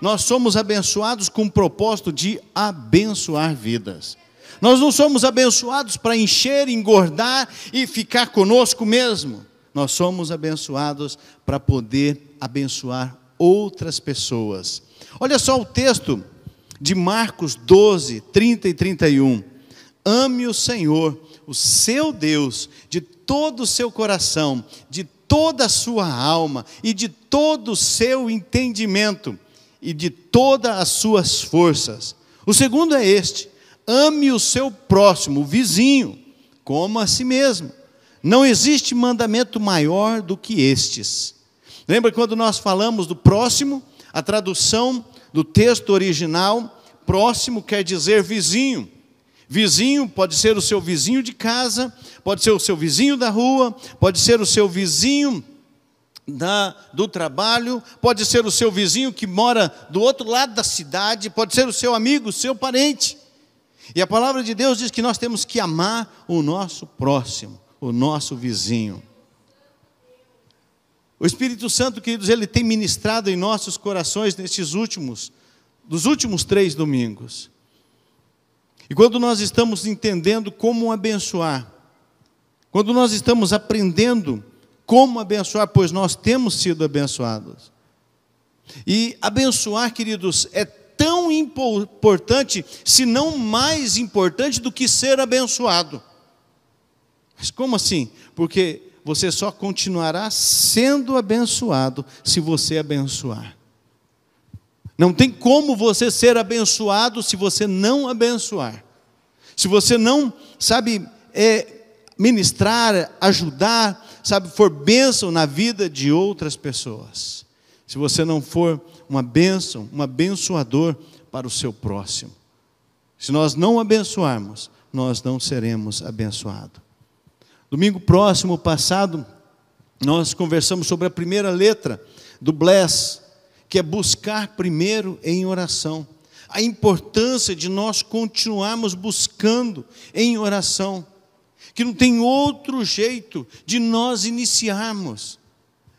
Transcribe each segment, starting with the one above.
nós somos abençoados com o propósito de abençoar vidas. Nós não somos abençoados para encher, engordar e ficar conosco mesmo. Nós somos abençoados para poder abençoar outras pessoas. Olha só o texto de Marcos 12, 30 e 31. Ame o Senhor, o seu Deus, de todo o seu coração, de toda a sua alma e de todo o seu entendimento e de todas as suas forças. O segundo é este: ame o seu próximo, o vizinho, como a si mesmo. Não existe mandamento maior do que estes. Lembra quando nós falamos do próximo? A tradução do texto original, próximo quer dizer vizinho. Vizinho pode ser o seu vizinho de casa, pode ser o seu vizinho da rua, pode ser o seu vizinho da, do trabalho, pode ser o seu vizinho que mora do outro lado da cidade, pode ser o seu amigo, o seu parente. E a palavra de Deus diz que nós temos que amar o nosso próximo, o nosso vizinho. O Espírito Santo, queridos, ele tem ministrado em nossos corações nestes últimos, dos últimos três domingos. E quando nós estamos entendendo como abençoar, quando nós estamos aprendendo como abençoar, pois nós temos sido abençoados. E abençoar, queridos, é tão importante, se não mais importante do que ser abençoado. Mas como assim? Porque você só continuará sendo abençoado se você abençoar. Não tem como você ser abençoado se você não abençoar. Se você não, sabe, é, ministrar, ajudar, sabe, for bênção na vida de outras pessoas. Se você não for uma bênção, um abençoador para o seu próximo. Se nós não abençoarmos, nós não seremos abençoados. Domingo próximo passado, nós conversamos sobre a primeira letra do Bless, que é buscar primeiro em oração. A importância de nós continuarmos buscando em oração que não tem outro jeito de nós iniciarmos.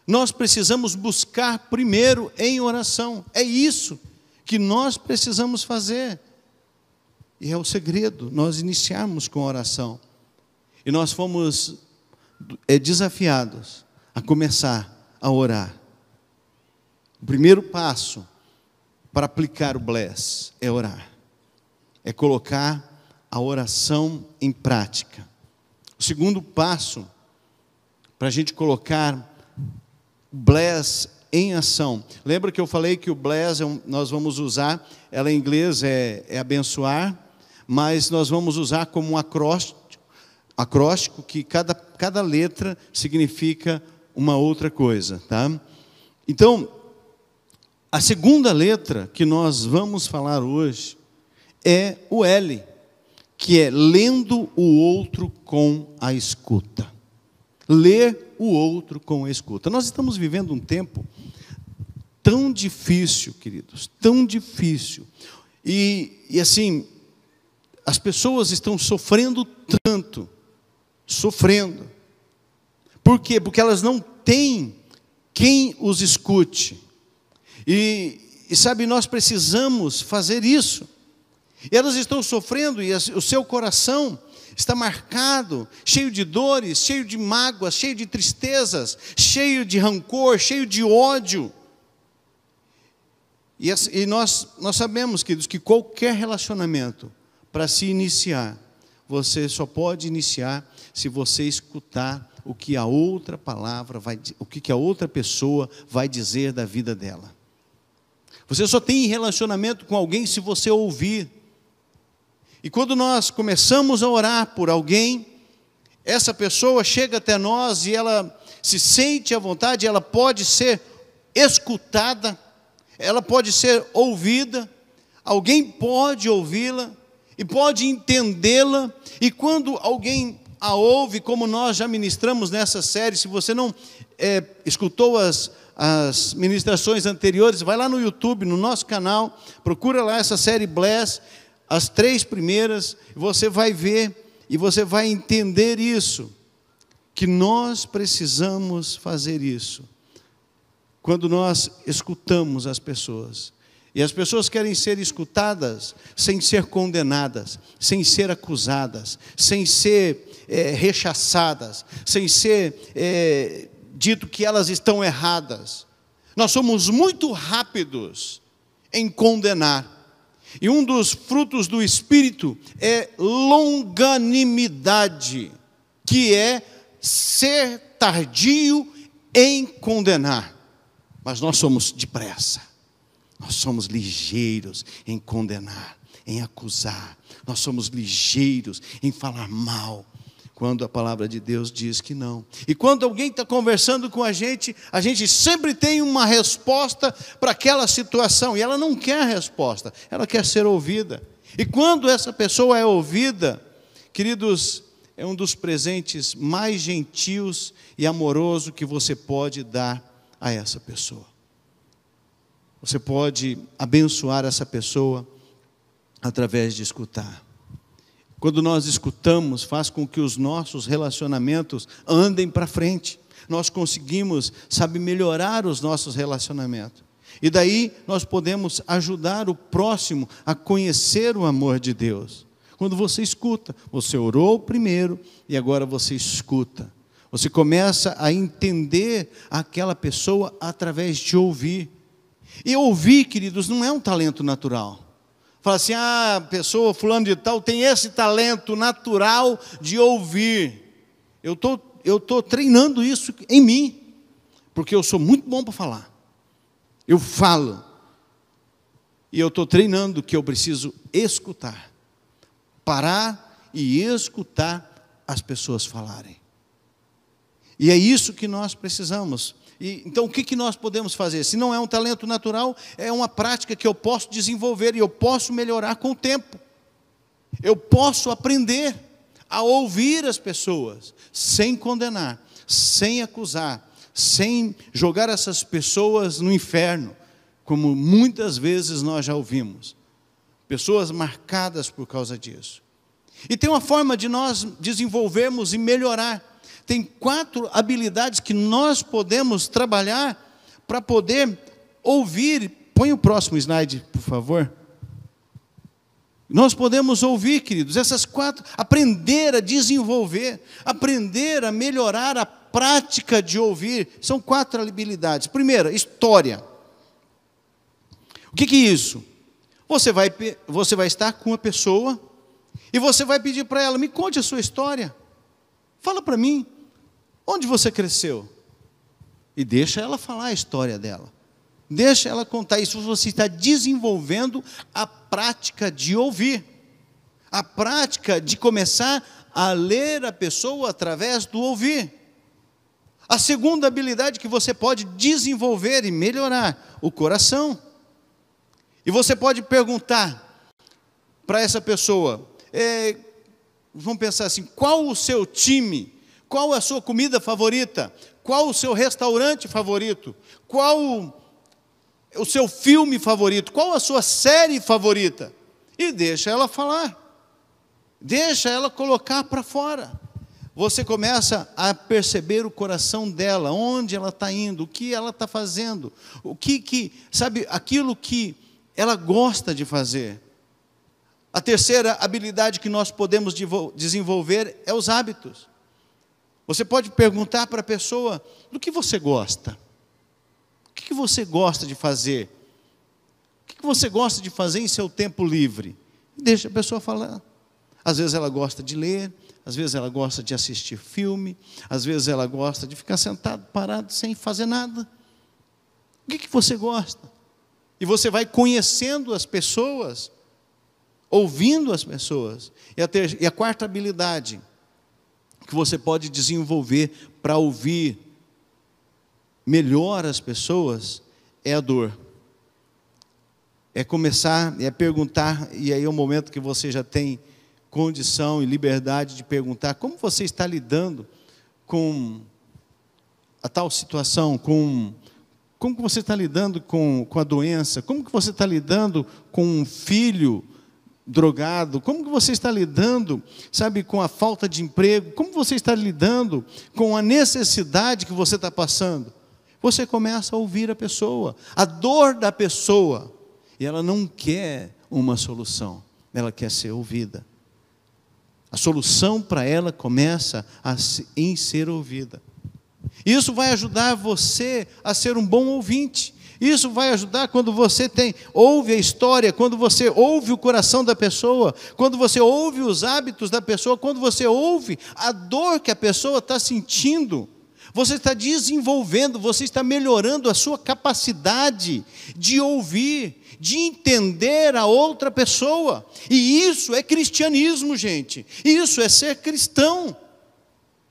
Nós precisamos buscar primeiro em oração. É isso que nós precisamos fazer. E é o segredo, nós iniciarmos com oração. E nós fomos é, desafiados a começar a orar. O primeiro passo para aplicar o bless é orar, é colocar a oração em prática. O segundo passo para a gente colocar bless em ação. Lembra que eu falei que o bless é um, nós vamos usar, ela em inglês é, é abençoar, mas nós vamos usar como um acróstico, acróstico que cada, cada letra significa uma outra coisa, tá? Então, a segunda letra que nós vamos falar hoje é o L que é lendo o outro com a escuta. Ler o outro com a escuta. Nós estamos vivendo um tempo tão difícil, queridos, tão difícil. E, e assim, as pessoas estão sofrendo tanto, sofrendo. Por quê? Porque elas não têm quem os escute. E, e sabe, nós precisamos fazer isso. Elas estão sofrendo e o seu coração está marcado, cheio de dores, cheio de mágoas, cheio de tristezas, cheio de rancor, cheio de ódio. E, nós, nós sabemos, queridos, que qualquer relacionamento, para se iniciar, você só pode iniciar se você escutar o que a outra palavra vai, o que a outra pessoa vai dizer da vida dela. Você só tem relacionamento com alguém se você ouvir. E quando nós começamos a orar por alguém, essa pessoa chega até nós e ela se sente à vontade, ela pode ser escutada, ela pode ser ouvida, alguém pode ouvi-la e pode entendê-la, e quando alguém a ouve, como nós já ministramos nessa série, se você não é, escutou as, as ministrações anteriores, vai lá no YouTube, no nosso canal, procura lá essa série Bless, as três primeiras, você vai ver e você vai entender isso, que nós precisamos fazer isso. Quando nós escutamos as pessoas, E as pessoas querem ser escutadas sem ser condenadas, sem ser acusadas, sem ser é, rechaçadas, sem ser é, dito que elas estão erradas. Nós somos muito rápidos em condenar. E um dos frutos do Espírito é longanimidade, que é ser tardio em condenar. Mas nós somos depressa, nós somos ligeiros em condenar, em acusar, nós somos ligeiros em falar mal, quando a palavra de Deus diz que não. E quando alguém está conversando com a gente, a gente sempre tem uma resposta para aquela situação, e ela não quer a resposta, ela quer ser ouvida. E quando essa pessoa é ouvida, queridos, é um dos presentes mais gentios e amoroso que você pode dar a essa pessoa. Você pode abençoar essa pessoa através de escutar. Quando nós escutamos, faz com que os nossos relacionamentos andem para frente. Nós conseguimos, sabe, melhorar os nossos relacionamentos. E daí nós podemos ajudar o próximo a conhecer o amor de Deus. Quando você escuta, você orou primeiro e agora você escuta. Você começa a entender aquela pessoa através de ouvir. E ouvir, queridos, não é um talento natural. Fala assim: ah, a pessoa, fulano de tal, tem esse talento natural de ouvir. Eu tô, estou tô treinando isso em mim, porque eu sou muito bom para falar. Eu falo. E eu estou treinando que eu preciso escutar. Parar e escutar as pessoas falarem. E é isso que nós precisamos. E, então, o que, que nós podemos fazer? Se não é um talento natural, é uma prática que eu posso desenvolver e eu posso melhorar com o tempo. Eu posso aprender a ouvir as pessoas sem condenar, sem acusar, sem jogar essas pessoas no inferno, como muitas vezes nós já ouvimos. Pessoas marcadas por causa disso. E tem uma forma de nós desenvolvermos e melhorar tem quatro habilidades que nós podemos trabalhar para poder ouvir. Põe o próximo slide, por favor. Nós podemos ouvir, queridos, essas quatro, aprender a desenvolver, aprender a melhorar a prática de ouvir. São quatro habilidades. Primeira, história. O que, que é isso? Você vai, você vai estar com uma pessoa e você vai pedir para ela: me conte a sua história. Fala para mim, onde você cresceu? E deixa ela falar a história dela. Deixa ela contar isso. Você está desenvolvendo a prática de ouvir, a prática de começar a ler a pessoa através do ouvir. A segunda habilidade que você pode desenvolver e melhorar, o coração. E você pode perguntar para essa pessoa: é, vamos pensar assim, qual o seu time? Qual a sua comida favorita? Qual o seu restaurante favorito? Qual o seu filme favorito? Qual a sua série favorita? E deixa ela falar. Deixa ela colocar para fora. Você começa a perceber o coração dela, onde ela está indo, o que ela está fazendo, o que, que, sabe, aquilo que ela gosta de fazer. A terceira habilidade que nós podemos desenvolver é os hábitos. Você pode perguntar para a pessoa do que você gosta. O que você gosta de fazer? O que você gosta de fazer em seu tempo livre? Deixa a pessoa falar. Às vezes ela gosta de ler, às vezes ela gosta de assistir filme, às vezes ela gosta de ficar sentado, parado, sem fazer nada. O que você gosta? E você vai conhecendo as pessoas ouvindo as pessoas. E a, ter, e a quarta habilidade que você pode desenvolver para ouvir melhor as pessoas é a dor. É começar, é perguntar, e aí é o momento que você já tem condição e liberdade de perguntar como você está lidando com a tal situação, com como que você está lidando com, com a doença, como que você está lidando com um filho drogado? Como que você está lidando, sabe, com a falta de emprego? Como você está lidando com a necessidade que você está passando? Você começa a ouvir a pessoa, a dor da pessoa. e ela não quer uma solução, ela quer ser ouvida. A solução para ela começa a, em ser ouvida. Isso vai ajudar você a ser um bom ouvinte. Isso vai ajudar quando você tem ouve a história, quando você ouve o coração da pessoa, quando você ouve os hábitos da pessoa, quando você ouve a dor que a pessoa está sentindo. Você está desenvolvendo, você está melhorando a sua capacidade de ouvir, de entender a outra pessoa. E isso é cristianismo, gente. Isso é ser cristão.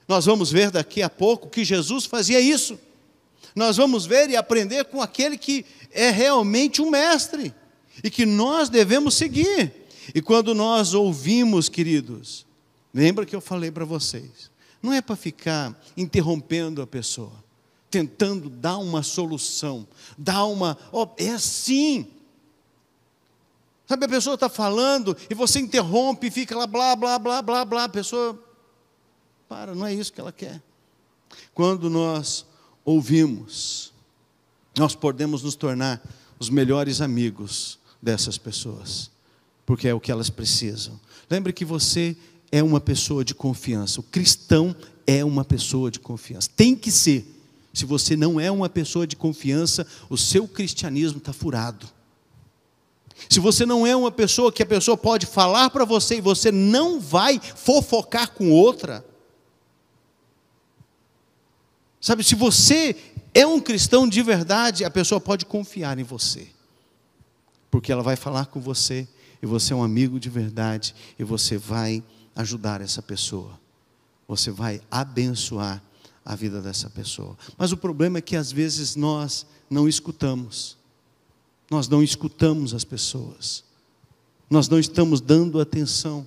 Nós vamos ver daqui a pouco que Jesus fazia isso. Nós vamos ver e aprender com aquele que é realmente um mestre e que nós devemos seguir. E quando nós ouvimos, queridos, lembra que eu falei para vocês, não é para ficar interrompendo a pessoa, tentando dar uma solução, dar uma. Oh, é assim. Sabe, a pessoa está falando e você interrompe e fica lá, blá, blá, blá, blá, blá. A pessoa. Para, não é isso que ela quer. Quando nós ouvimos, nós podemos nos tornar os melhores amigos dessas pessoas, porque é o que elas precisam. Lembre que você é uma pessoa de confiança. O cristão é uma pessoa de confiança. Tem que ser. Se você não é uma pessoa de confiança, o seu cristianismo está furado. Se você não é uma pessoa que a pessoa pode falar para você e você não vai fofocar com outra. Sabe, se você é um cristão de verdade, a pessoa pode confiar em você. Porque ela vai falar com você e você é um amigo de verdade e você vai ajudar essa pessoa. Você vai abençoar a vida dessa pessoa. Mas o problema é que às vezes nós não escutamos. Nós não escutamos as pessoas. Nós não estamos dando atenção.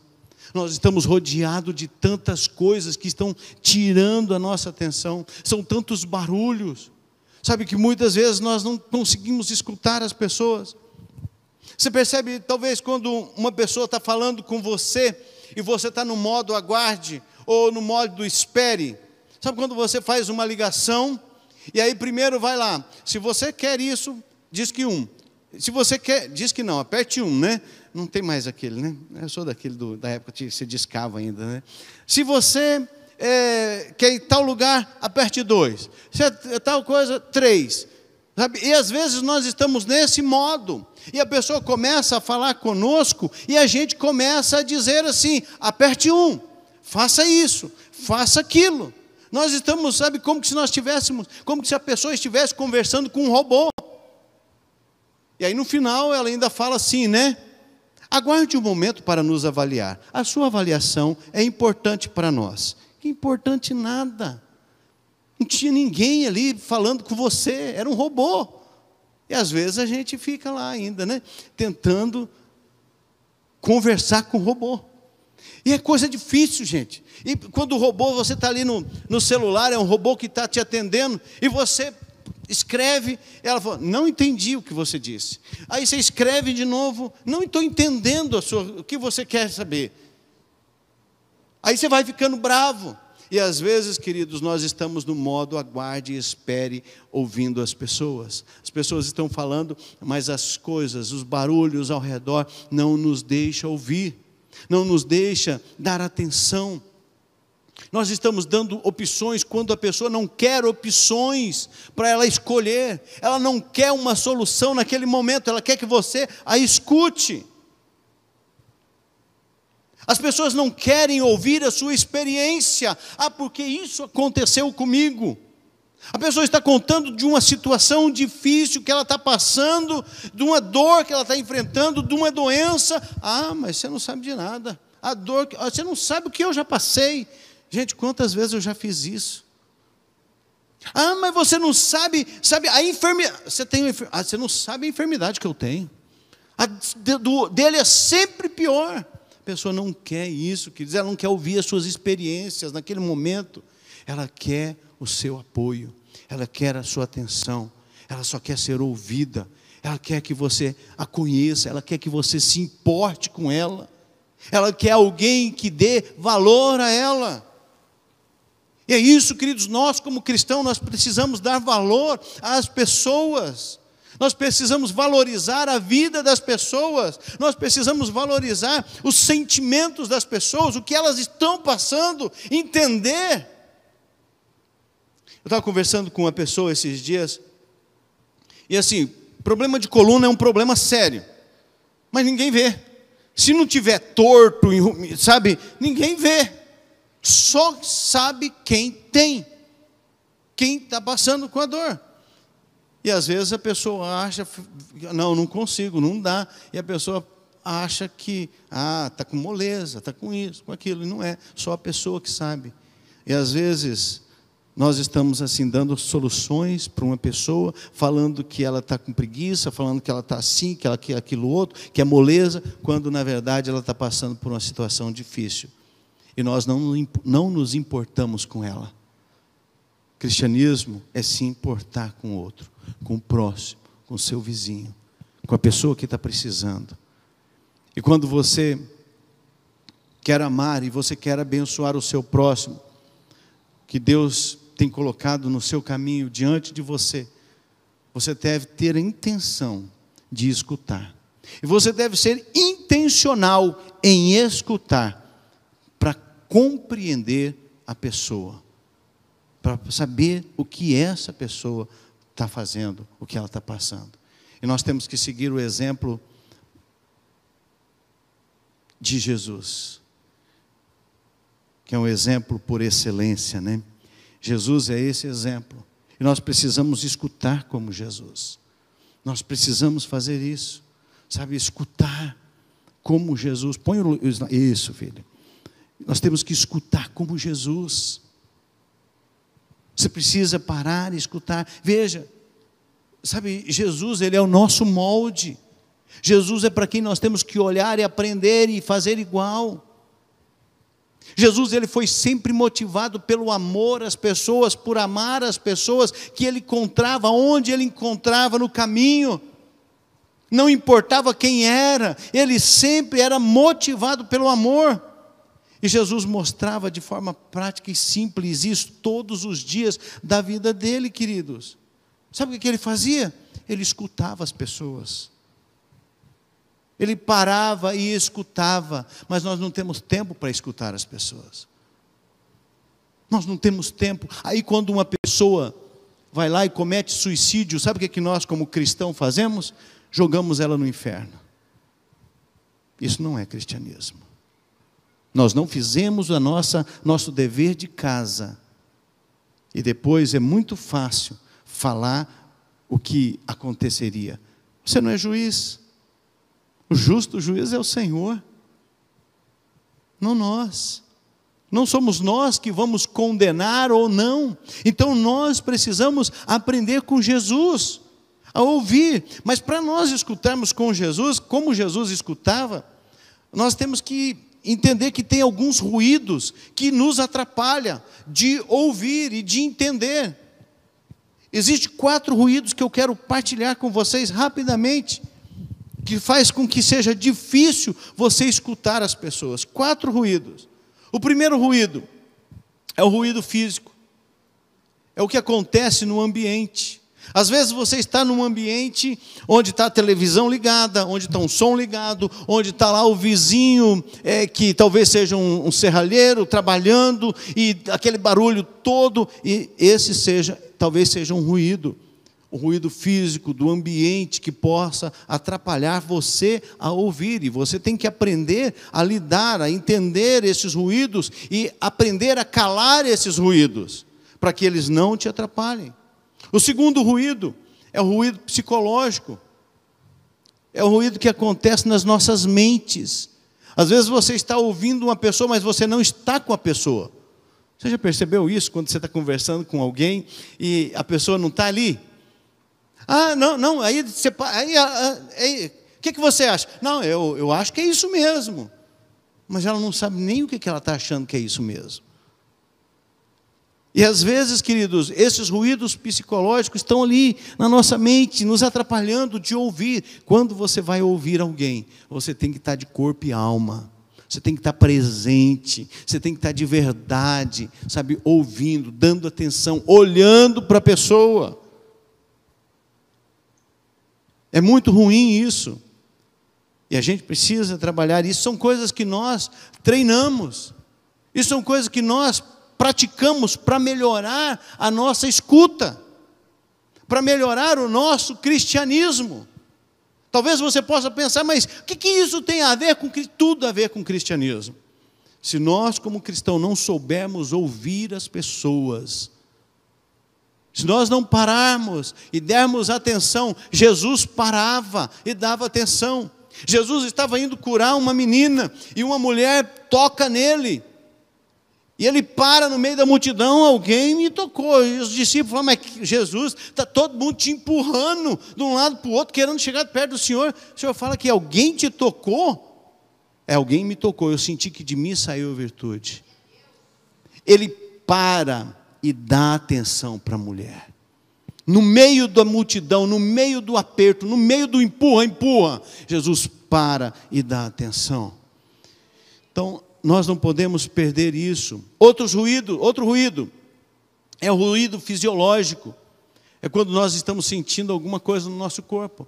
Nós estamos rodeados de tantas coisas que estão tirando a nossa atenção. São tantos barulhos. Sabe que muitas vezes nós não conseguimos escutar as pessoas. Você percebe, talvez, quando uma pessoa está falando com você, e você está no modo aguarde ou no modo espere. Sabe quando você faz uma ligação e aí primeiro vai lá, se você quer isso, diz que um. Se você quer, diz que não, aperte um, né? Não tem mais aquele, né? Eu sou daquele do, da época que se discava ainda, né? Se você é, quer ir tal lugar, aperte dois. Se é tal coisa, três. Sabe? E às vezes nós estamos nesse modo. E a pessoa começa a falar conosco e a gente começa a dizer assim: aperte um, faça isso, faça aquilo. Nós estamos, sabe, como se nós estivéssemos, como se a pessoa estivesse conversando com um robô. E aí no final ela ainda fala assim, né? Aguarde um momento para nos avaliar. A sua avaliação é importante para nós. Importante nada. Não tinha ninguém ali falando com você, era um robô. E às vezes a gente fica lá ainda, né? Tentando conversar com o robô. E é coisa difícil, gente. E quando o robô, você está ali no, no celular, é um robô que está te atendendo, e você escreve, ela fala, não entendi o que você disse. Aí você escreve de novo, não estou entendendo sua, o que você quer saber. Aí você vai ficando bravo. E às vezes, queridos, nós estamos no modo aguarde e espere, ouvindo as pessoas. As pessoas estão falando, mas as coisas, os barulhos ao redor não nos deixam ouvir, não nos deixa dar atenção. Nós estamos dando opções quando a pessoa não quer opções para ela escolher, ela não quer uma solução naquele momento, ela quer que você a escute. As pessoas não querem ouvir a sua experiência. Ah, porque isso aconteceu comigo. A pessoa está contando de uma situação difícil que ela está passando, de uma dor que ela está enfrentando, de uma doença. Ah, mas você não sabe de nada. A dor, ah, você não sabe o que eu já passei. Gente, quantas vezes eu já fiz isso? Ah, mas você não sabe, sabe a enfermidade. Você tem, ah, você não sabe a enfermidade que eu tenho. A do, dele é sempre pior. A pessoa não quer isso, quer ela não quer ouvir as suas experiências naquele momento. Ela quer o seu apoio, ela quer a sua atenção, ela só quer ser ouvida, ela quer que você a conheça, ela quer que você se importe com ela, ela quer alguém que dê valor a ela. E é isso, queridos, nós como cristãos, nós precisamos dar valor às pessoas. Nós precisamos valorizar a vida das pessoas, nós precisamos valorizar os sentimentos das pessoas, o que elas estão passando, entender. Eu estava conversando com uma pessoa esses dias, e assim, problema de coluna é um problema sério, mas ninguém vê. Se não tiver torto, sabe, ninguém vê. Só sabe quem tem, quem está passando com a dor. E às vezes a pessoa acha, não, não consigo, não dá. E a pessoa acha que, ah, está com moleza, está com isso, com aquilo. E não é, só a pessoa que sabe. E às vezes nós estamos assim dando soluções para uma pessoa, falando que ela está com preguiça, falando que ela está assim, que ela quer aquilo outro, que é moleza, quando na verdade ela está passando por uma situação difícil. E nós não, não nos importamos com ela. Cristianismo é se importar com o outro, com o próximo, com o seu vizinho, com a pessoa que está precisando. E quando você quer amar e você quer abençoar o seu próximo, que Deus tem colocado no seu caminho diante de você, você deve ter a intenção de escutar. E você deve ser intencional em escutar compreender a pessoa, para saber o que essa pessoa está fazendo, o que ela está passando. E nós temos que seguir o exemplo de Jesus, que é um exemplo por excelência, né? Jesus é esse exemplo. E nós precisamos escutar como Jesus. Nós precisamos fazer isso. Sabe, escutar como Jesus. Põe o, isso, filho. Nós temos que escutar como Jesus. Você precisa parar e escutar. Veja, sabe, Jesus, ele é o nosso molde. Jesus é para quem nós temos que olhar e aprender e fazer igual. Jesus ele foi sempre motivado pelo amor às pessoas, por amar as pessoas que ele encontrava, onde ele encontrava no caminho. Não importava quem era, ele sempre era motivado pelo amor. E Jesus mostrava de forma prática e simples isso todos os dias da vida dele, queridos. Sabe o que ele fazia? Ele escutava as pessoas. Ele parava e escutava, mas nós não temos tempo para escutar as pessoas. Nós não temos tempo. Aí, quando uma pessoa vai lá e comete suicídio, sabe o que, é que nós, como cristão, fazemos? Jogamos ela no inferno. Isso não é cristianismo. Nós não fizemos a nossa nosso dever de casa. E depois é muito fácil falar o que aconteceria. Você não é juiz. O justo juiz é o Senhor, não nós. Não somos nós que vamos condenar ou não. Então nós precisamos aprender com Jesus, a ouvir. Mas para nós escutarmos com Jesus, como Jesus escutava, nós temos que entender que tem alguns ruídos que nos atrapalham de ouvir e de entender. Existem quatro ruídos que eu quero partilhar com vocês rapidamente que faz com que seja difícil você escutar as pessoas. Quatro ruídos. O primeiro ruído é o ruído físico. É o que acontece no ambiente. Às vezes você está num ambiente onde está a televisão ligada, onde está um som ligado, onde está lá o vizinho é, que talvez seja um, um serralheiro trabalhando e aquele barulho todo e esse seja talvez seja um ruído o ruído físico do ambiente que possa atrapalhar você a ouvir. E você tem que aprender a lidar, a entender esses ruídos e aprender a calar esses ruídos, para que eles não te atrapalhem. O segundo ruído é o ruído psicológico. É o ruído que acontece nas nossas mentes. Às vezes você está ouvindo uma pessoa, mas você não está com a pessoa. Você já percebeu isso quando você está conversando com alguém e a pessoa não está ali? Ah, não, não, aí você. Aí, ah, ah, aí, o que, que você acha? Não, eu, eu acho que é isso mesmo. Mas ela não sabe nem o que, que ela está achando que é isso mesmo. E às vezes, queridos, esses ruídos psicológicos estão ali na nossa mente, nos atrapalhando de ouvir. Quando você vai ouvir alguém, você tem que estar de corpo e alma. Você tem que estar presente, você tem que estar de verdade, sabe, ouvindo, dando atenção, olhando para a pessoa. É muito ruim isso. E a gente precisa trabalhar. Isso são coisas que nós treinamos. Isso são coisas que nós praticamos para melhorar a nossa escuta, para melhorar o nosso cristianismo. Talvez você possa pensar, mas o que, que isso tem a ver com tudo a ver com cristianismo? Se nós, como cristãos, não soubermos ouvir as pessoas, se nós não pararmos e dermos atenção, Jesus parava e dava atenção. Jesus estava indo curar uma menina e uma mulher toca nele. E ele para no meio da multidão, alguém me tocou. E os discípulos falam, mas Jesus, está todo mundo te empurrando de um lado para o outro, querendo chegar perto do Senhor. O Senhor fala que alguém te tocou? É, alguém me tocou, eu senti que de mim saiu a virtude. Ele para e dá atenção para a mulher. No meio da multidão, no meio do aperto, no meio do empurra, empurra, Jesus para e dá atenção. Então, nós não podemos perder isso. Outro ruído, outro ruído é o ruído fisiológico. É quando nós estamos sentindo alguma coisa no nosso corpo.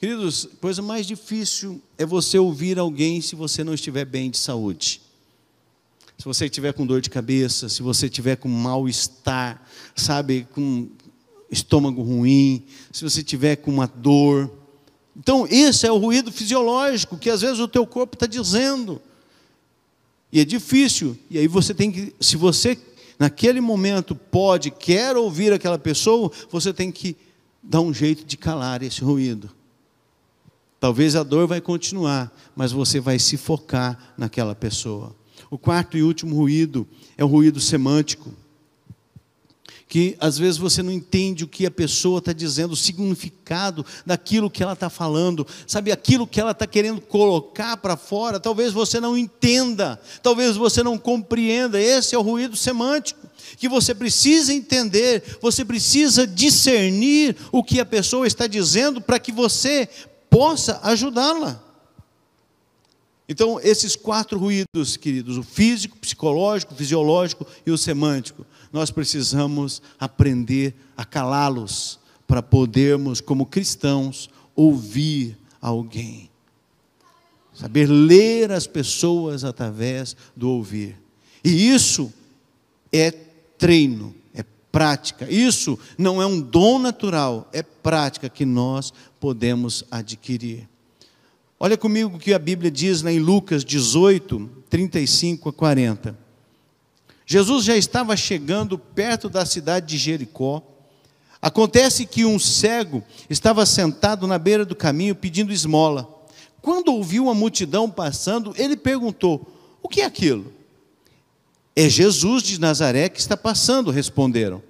Queridos, coisa mais difícil é você ouvir alguém se você não estiver bem de saúde. Se você estiver com dor de cabeça, se você estiver com mal-estar, sabe, com estômago ruim, se você estiver com uma dor. Então, esse é o ruído fisiológico que às vezes o teu corpo está dizendo. E é difícil. E aí você tem que, se você naquele momento pode, quer ouvir aquela pessoa, você tem que dar um jeito de calar esse ruído. Talvez a dor vai continuar, mas você vai se focar naquela pessoa. O quarto e último ruído é o ruído semântico que às vezes você não entende o que a pessoa está dizendo, o significado daquilo que ela está falando, sabe, aquilo que ela está querendo colocar para fora, talvez você não entenda, talvez você não compreenda, esse é o ruído semântico, que você precisa entender, você precisa discernir o que a pessoa está dizendo para que você possa ajudá-la. Então, esses quatro ruídos, queridos, o físico, psicológico, fisiológico e o semântico, nós precisamos aprender a calá-los para podermos, como cristãos, ouvir alguém. Saber ler as pessoas através do ouvir. E isso é treino, é prática. Isso não é um dom natural, é prática que nós podemos adquirir. Olha comigo o que a Bíblia diz lá em Lucas 18, 35 a 40. Jesus já estava chegando perto da cidade de Jericó. Acontece que um cego estava sentado na beira do caminho pedindo esmola. Quando ouviu a multidão passando, ele perguntou: O que é aquilo? É Jesus de Nazaré que está passando, responderam.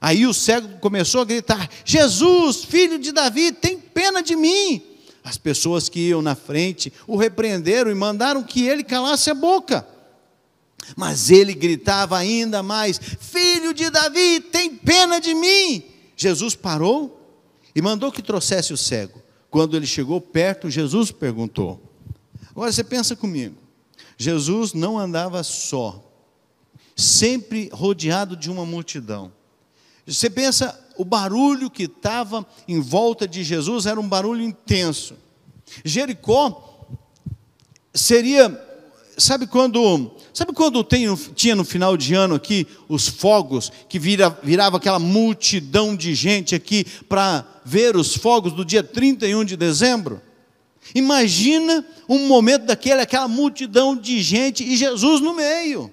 Aí o cego começou a gritar: Jesus, filho de Davi, tem pena de mim. As pessoas que iam na frente o repreenderam e mandaram que ele calasse a boca. Mas ele gritava ainda mais: Filho de Davi, tem pena de mim. Jesus parou e mandou que trouxesse o cego. Quando ele chegou perto, Jesus perguntou. Agora você pensa comigo: Jesus não andava só, sempre rodeado de uma multidão. Você pensa, o barulho que estava em volta de Jesus era um barulho intenso. Jericó seria, sabe quando Sabe quando tem, tinha no final de ano aqui os fogos, que vira, virava aquela multidão de gente aqui para ver os fogos do dia 31 de dezembro? Imagina um momento daquele, aquela multidão de gente e Jesus no meio.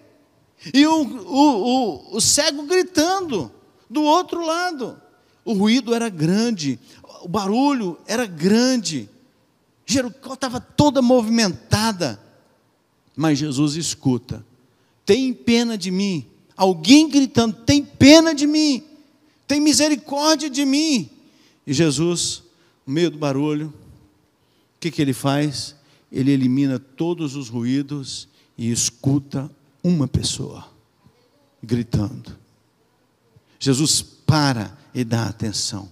E o, o, o, o cego gritando do outro lado. O ruído era grande, o barulho era grande. Jericó estava toda movimentada. Mas Jesus escuta. Tem pena de mim. Alguém gritando: tem pena de mim. Tem misericórdia de mim. E Jesus, no meio do barulho, o que, que ele faz? Ele elimina todos os ruídos e escuta uma pessoa gritando. Jesus para e dá atenção.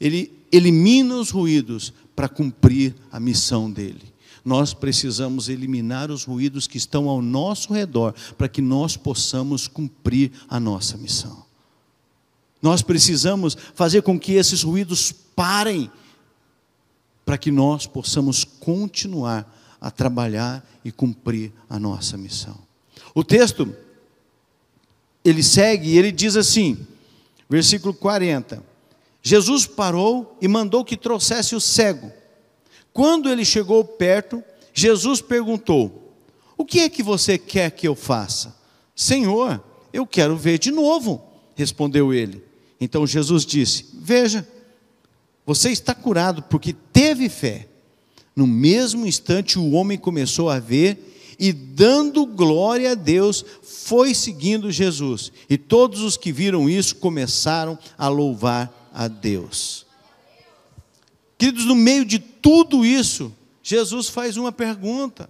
Ele elimina os ruídos para cumprir a missão dele nós precisamos eliminar os ruídos que estão ao nosso redor para que nós possamos cumprir a nossa missão. Nós precisamos fazer com que esses ruídos parem. para que nós possamos continuar a trabalhar e cumprir a nossa missão. O texto ele segue e ele diz assim, versículo 40. Jesus parou e mandou que trouxesse o cego. Quando ele chegou perto, Jesus perguntou: O que é que você quer que eu faça? Senhor, eu quero ver de novo, respondeu ele. Então Jesus disse: Veja, você está curado porque teve fé. No mesmo instante, o homem começou a ver e, dando glória a Deus, foi seguindo Jesus. E todos os que viram isso começaram a louvar a Deus. Queridos, no meio de tudo isso, Jesus faz uma pergunta: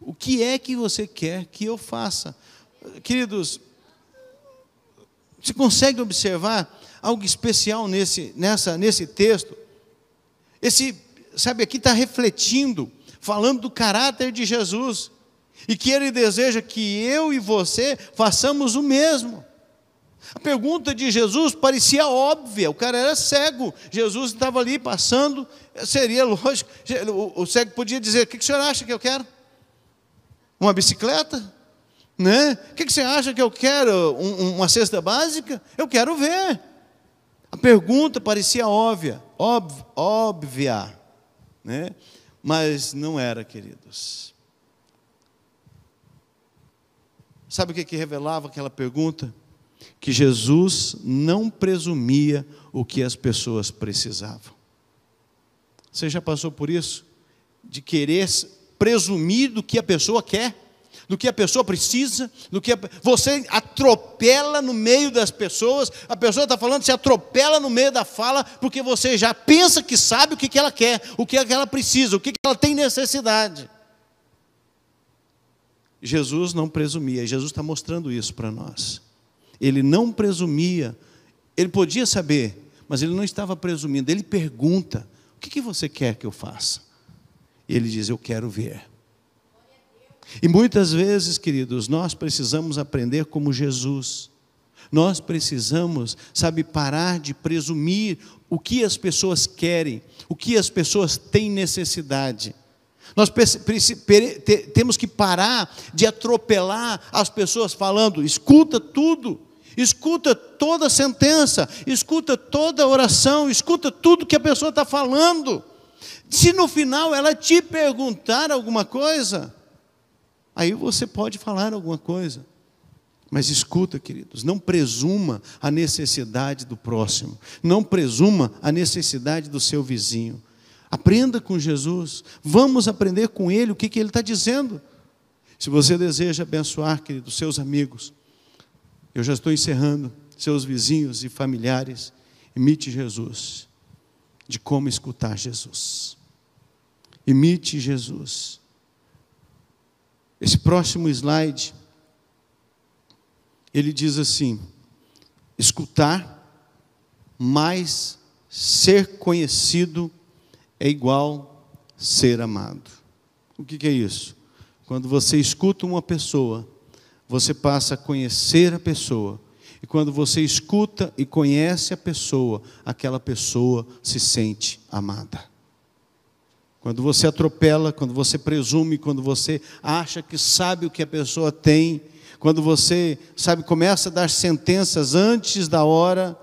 O que é que você quer que eu faça? Queridos, você consegue observar algo especial nesse, nessa, nesse texto. Esse, sabe, aqui está refletindo, falando do caráter de Jesus, e que ele deseja que eu e você façamos o mesmo. A pergunta de Jesus parecia óbvia, o cara era cego, Jesus estava ali passando, seria lógico, o, cego podia dizer: O que, o senhor acha que eu quero? Uma bicicleta? Né? O que, você acha que eu quero? Um, uma cesta básica? Eu quero ver. A pergunta parecia óbvia, óbvia, óbvia né? mas não era, queridos. Sabe o que, que revelava aquela pergunta? Que Jesus não presumia o que as pessoas precisavam. Você já passou por isso? De querer presumir do que a pessoa quer? do que a pessoa precisa, do que a... você atropela no meio das pessoas, a pessoa está falando, se atropela no meio da fala, porque você já pensa que sabe o que, que ela quer, o que, é que ela precisa, o que, que ela tem necessidade. Jesus não presumia, Jesus está mostrando isso para nós. Ele não presumia, ele podia saber, mas ele não estava presumindo, ele pergunta: o que, que você quer que eu faça? E ele diz: Eu quero ver. E muitas vezes, queridos, nós precisamos aprender como Jesus. Nós precisamos, sabe, parar de presumir o que as pessoas querem, o que as pessoas têm necessidade. Nós temos que parar de atropelar as pessoas falando, escuta tudo, escuta toda sentença, escuta toda oração, escuta tudo que a pessoa está falando. Se no final ela te perguntar alguma coisa, Aí você pode falar alguma coisa. Mas escuta, queridos, não presuma a necessidade do próximo, não presuma a necessidade do seu vizinho. Aprenda com Jesus, vamos aprender com Ele o que, que Ele está dizendo. Se você deseja abençoar, queridos, seus amigos, eu já estou encerrando, seus vizinhos e familiares, imite Jesus, de como escutar Jesus. Imite Jesus. Esse próximo slide, ele diz assim: escutar, mais ser conhecido é igual ser amado. O que, que é isso? Quando você escuta uma pessoa, você passa a conhecer a pessoa. E quando você escuta e conhece a pessoa, aquela pessoa se sente amada. Quando você atropela, quando você presume, quando você acha que sabe o que a pessoa tem, quando você, sabe, começa a dar sentenças antes da hora,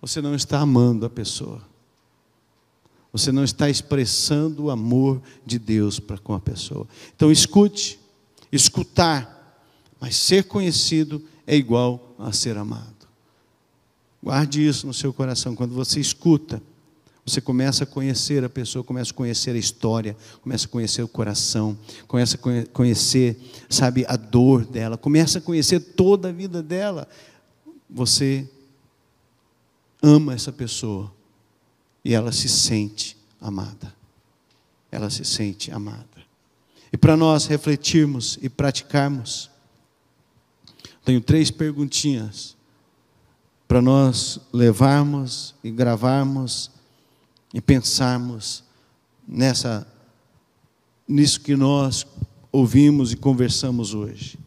você não está amando a pessoa. Você não está expressando o amor de Deus para com a pessoa. Então escute, escutar, mas ser conhecido é igual a ser amado. Guarde isso no seu coração quando você escuta você começa a conhecer a pessoa, começa a conhecer a história, começa a conhecer o coração, começa a conhecer, sabe, a dor dela, começa a conhecer toda a vida dela. Você ama essa pessoa e ela se sente amada. Ela se sente amada. E para nós refletirmos e praticarmos, tenho três perguntinhas para nós levarmos e gravarmos e pensarmos nessa nisso que nós ouvimos e conversamos hoje.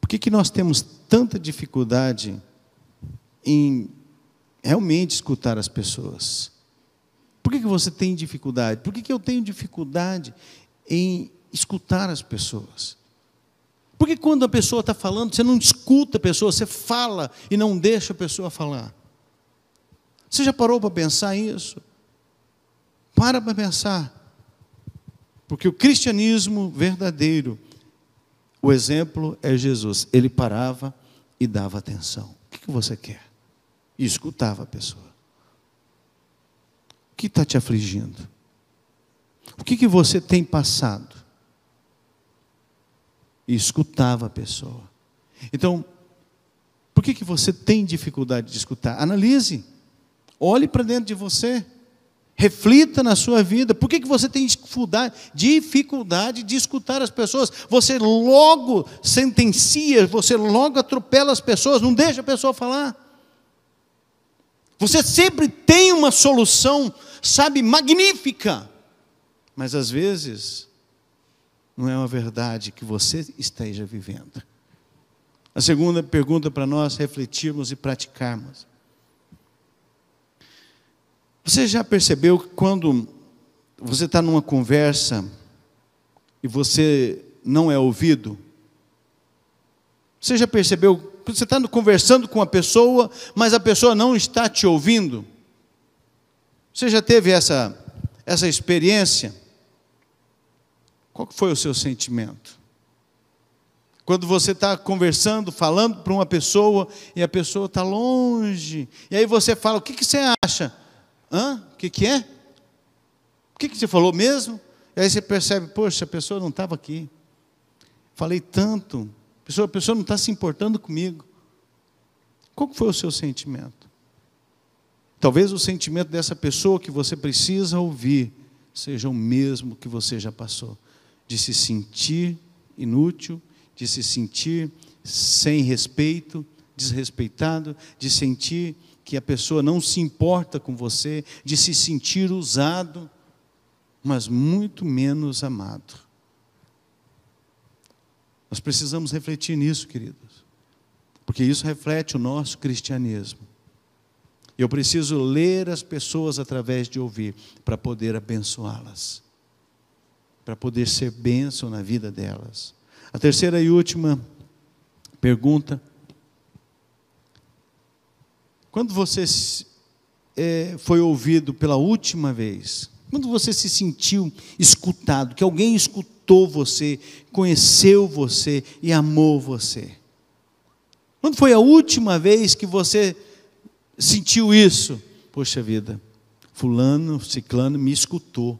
Por que, que nós temos tanta dificuldade em realmente escutar as pessoas? Por que, que você tem dificuldade? Por que, que eu tenho dificuldade em escutar as pessoas? Porque quando a pessoa está falando, você não escuta a pessoa, você fala e não deixa a pessoa falar. Você já parou para pensar isso? Para para pensar. Porque o cristianismo verdadeiro, o exemplo é Jesus. Ele parava e dava atenção. O que você quer? E escutava a pessoa. O que está te afligindo? O que, que você tem passado? E escutava a pessoa. Então, por que, que você tem dificuldade de escutar? Analise. Olhe para dentro de você. Reflita na sua vida. Por que, que você tem dificuldade, dificuldade de escutar as pessoas? Você logo sentencia, você logo atropela as pessoas, não deixa a pessoa falar. Você sempre tem uma solução, sabe, magnífica. Mas às vezes não é uma verdade que você esteja vivendo. A segunda pergunta para nós refletirmos e praticarmos. Você já percebeu que quando você está numa conversa e você não é ouvido? Você já percebeu que você está conversando com uma pessoa, mas a pessoa não está te ouvindo? Você já teve essa, essa experiência? Qual foi o seu sentimento? Quando você está conversando, falando para uma pessoa e a pessoa está longe, e aí você fala: O que, que você acha? Hã? O que, que é? O que, que você falou mesmo? E aí você percebe, poxa, a pessoa não estava aqui. Falei tanto, a pessoa, a pessoa não está se importando comigo. Qual foi o seu sentimento? Talvez o sentimento dessa pessoa que você precisa ouvir seja o mesmo que você já passou, de se sentir inútil, de se sentir sem respeito, desrespeitado, de sentir que a pessoa não se importa com você, de se sentir usado, mas muito menos amado. Nós precisamos refletir nisso, queridos, porque isso reflete o nosso cristianismo. Eu preciso ler as pessoas através de ouvir, para poder abençoá-las, para poder ser bênção na vida delas. A terceira e última pergunta quando você é, foi ouvido pela última vez, quando você se sentiu escutado, que alguém escutou você, conheceu você e amou você? Quando foi a última vez que você sentiu isso? Poxa vida, fulano, ciclano me escutou.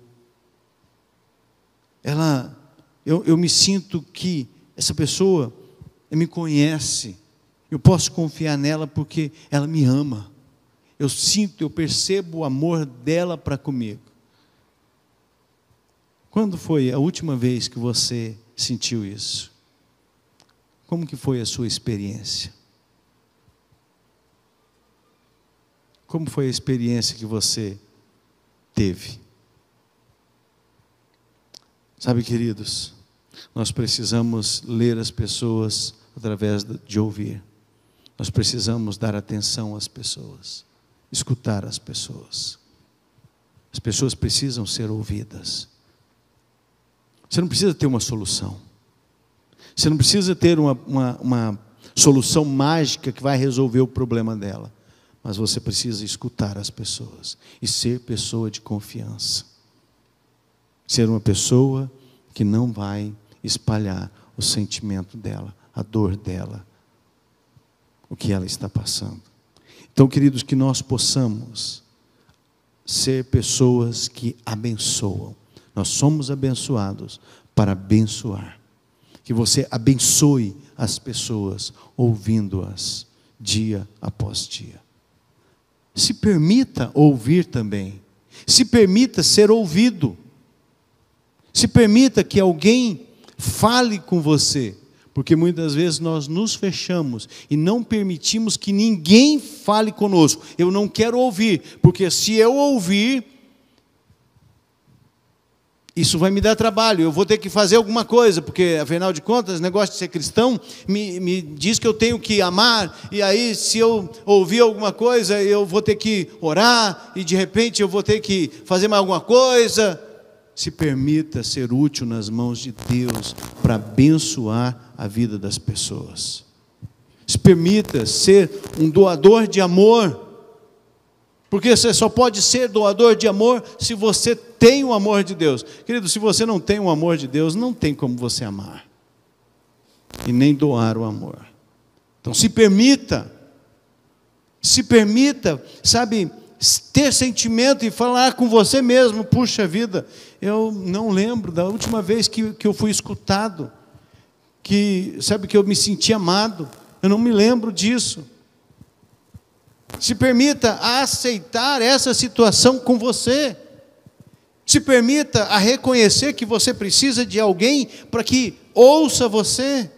Ela, eu, eu me sinto que essa pessoa me conhece eu posso confiar nela porque ela me ama. Eu sinto, eu percebo o amor dela para comigo. Quando foi a última vez que você sentiu isso? Como que foi a sua experiência? Como foi a experiência que você teve? Sabe, queridos, nós precisamos ler as pessoas através de ouvir. Nós precisamos dar atenção às pessoas, escutar as pessoas. As pessoas precisam ser ouvidas. Você não precisa ter uma solução. Você não precisa ter uma, uma, uma solução mágica que vai resolver o problema dela. Mas você precisa escutar as pessoas e ser pessoa de confiança. Ser uma pessoa que não vai espalhar o sentimento dela, a dor dela, o que ela está passando. Então, queridos, que nós possamos ser pessoas que abençoam. Nós somos abençoados para abençoar. Que você abençoe as pessoas ouvindo-as dia após dia. Se permita ouvir também. Se permita ser ouvido. Se permita que alguém fale com você porque muitas vezes nós nos fechamos e não permitimos que ninguém fale conosco. Eu não quero ouvir, porque se eu ouvir, isso vai me dar trabalho, eu vou ter que fazer alguma coisa, porque, afinal de contas, o negócio de ser cristão me, me diz que eu tenho que amar, e aí, se eu ouvir alguma coisa, eu vou ter que orar, e de repente eu vou ter que fazer mais alguma coisa. Se permita ser útil nas mãos de Deus para abençoar a vida das pessoas. Se permita ser um doador de amor porque você só pode ser doador de amor se você tem o amor de Deus. Querido, se você não tem o amor de Deus, não tem como você amar. E nem doar o amor. Então se permita. Se permita, sabe, ter sentimento e falar com você mesmo, puxa vida, eu não lembro da última vez que, que eu fui escutado, que, sabe, que eu me senti amado, eu não me lembro disso. Se permita aceitar essa situação com você. Se permita a reconhecer que você precisa de alguém para que ouça você.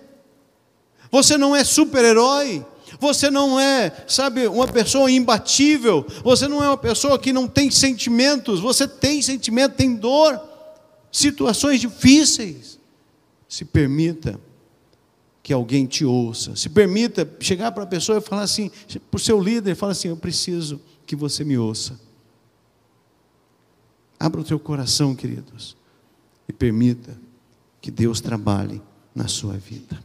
Você não é super-herói. Você não é, sabe, uma pessoa imbatível. Você não é uma pessoa que não tem sentimentos. Você tem sentimento, tem dor, situações difíceis. Se permita que alguém te ouça. Se permita chegar para a pessoa e falar assim, para o seu líder, fala assim: Eu preciso que você me ouça. Abra o teu coração, queridos, e permita que Deus trabalhe na sua vida.